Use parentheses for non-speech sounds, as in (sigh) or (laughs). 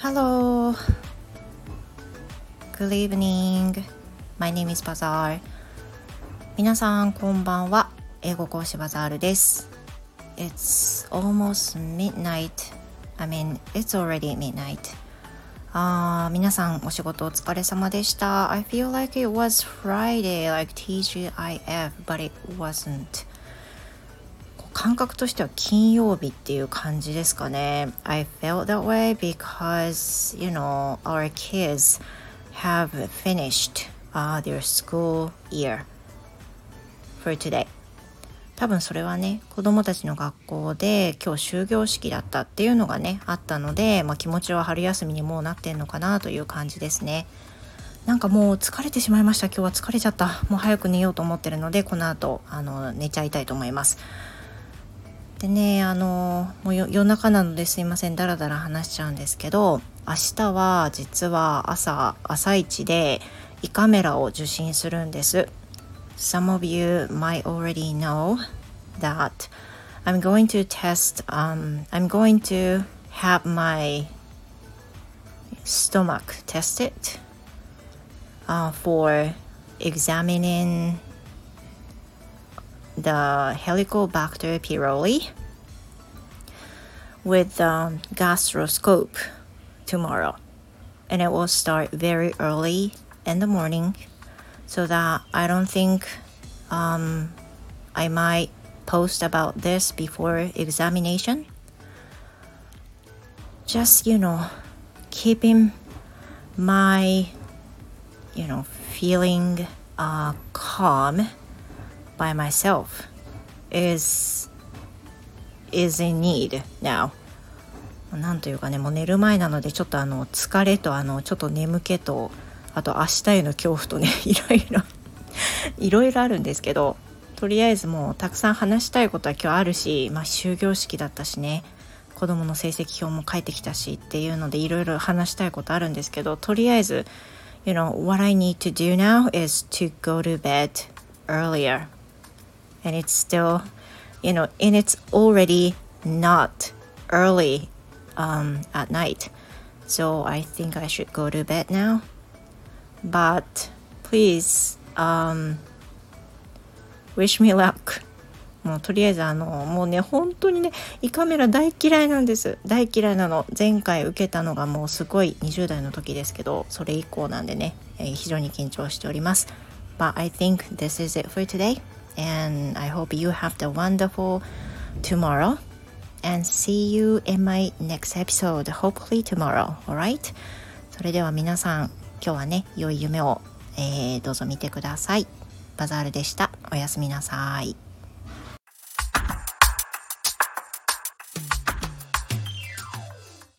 Hello. Good evening. My name is Bazaar. 皆さんこんばんは。英語講師バザールです。It's almost midnight. I mean, it's already midnight. あ皆さんお仕事お疲れ様でした。I feel like it was Friday, like TGIF, but it wasn't. 感覚としては金曜日っていう感じですかね。I felt that way because, you know, our kids have finished、uh, their school year for today. 多分それはね子供たちの学校で今日終業式だったっていうのがねあったので、まあ、気持ちは春休みにもうなってんのかなという感じですねなんかもう疲れてしまいました今日は疲れちゃったもう早く寝ようと思ってるのでこの後あの寝ちゃいたいと思いますでねあのもう夜中なのですいませんダラダラ話しちゃうんですけど明日は実は朝朝一で胃カメラを受診するんです Some of you might already know that I'm going to test um, I'm going to have my stomach tested uh, for examining the Helicobacter pylori with um, gastroscope tomorrow. And it will start very early in the morning so that I don't think um, I might post about this before examination. Just, you know, keeping my, you know, feeling uh, calm by myself is is in need now. なんというかねもう寝る前なのでちょっとあの疲れとあのちょっと眠気とあと明日への恐怖とね (laughs) いろいろいろいろあるんですけどとりあえずもうたくさん話したいことは今日あるし、まあ、終業式だったしね子供の成績表も返ってきたしっていうのでいろいろ話したいことあるんですけどとりあえず You know, what I need to do now is to go to bed earlier. And it's still you know and it's already not early um, at night so i think i should go to bed now but please um, wish me luck もうとりあえずあのもうね本当にね胃カメラ大嫌いなんです大嫌いなの前回受けたのがもうすごい20代の時ですけどそれ以降なんでね、えー、非常に緊張しております But I think this is it for today and I hope you have the wonderful tomorrow and see you in my next episode hopefully tomorrow alright それでは皆さん今日はね良い夢を、えー、どうぞ見てくださいバザールでしたおやすみなさい